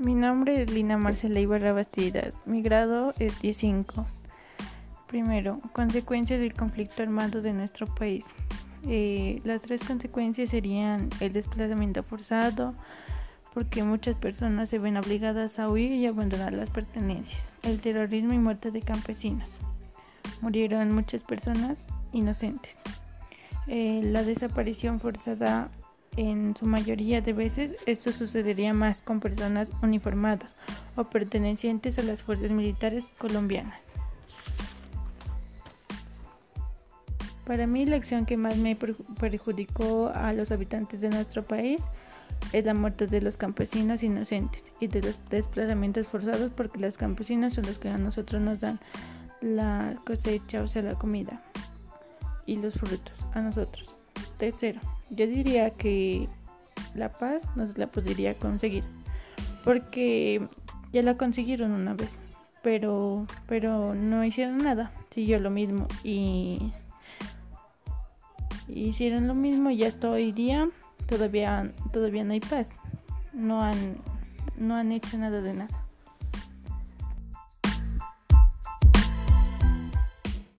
Mi nombre es Lina Marcela Ibarra Bastidas. Mi grado es 15. Primero, consecuencias del conflicto armado de nuestro país. Eh, las tres consecuencias serían el desplazamiento forzado, porque muchas personas se ven obligadas a huir y abandonar las pertenencias. El terrorismo y muerte de campesinos. Murieron muchas personas inocentes. Eh, la desaparición forzada en su mayoría de veces esto sucedería más con personas uniformadas o pertenecientes a las fuerzas militares colombianas. Para mí la acción que más me perjudicó a los habitantes de nuestro país es la muerte de los campesinos inocentes y de los desplazamientos forzados porque los campesinos son los que a nosotros nos dan la cosecha, o sea, la comida y los frutos a nosotros. Tercero, yo diría que la paz no se la podría conseguir porque ya la consiguieron una vez, pero pero no hicieron nada, siguió lo mismo y hicieron lo mismo y hasta hoy día todavía todavía no hay paz. No han no han hecho nada de nada.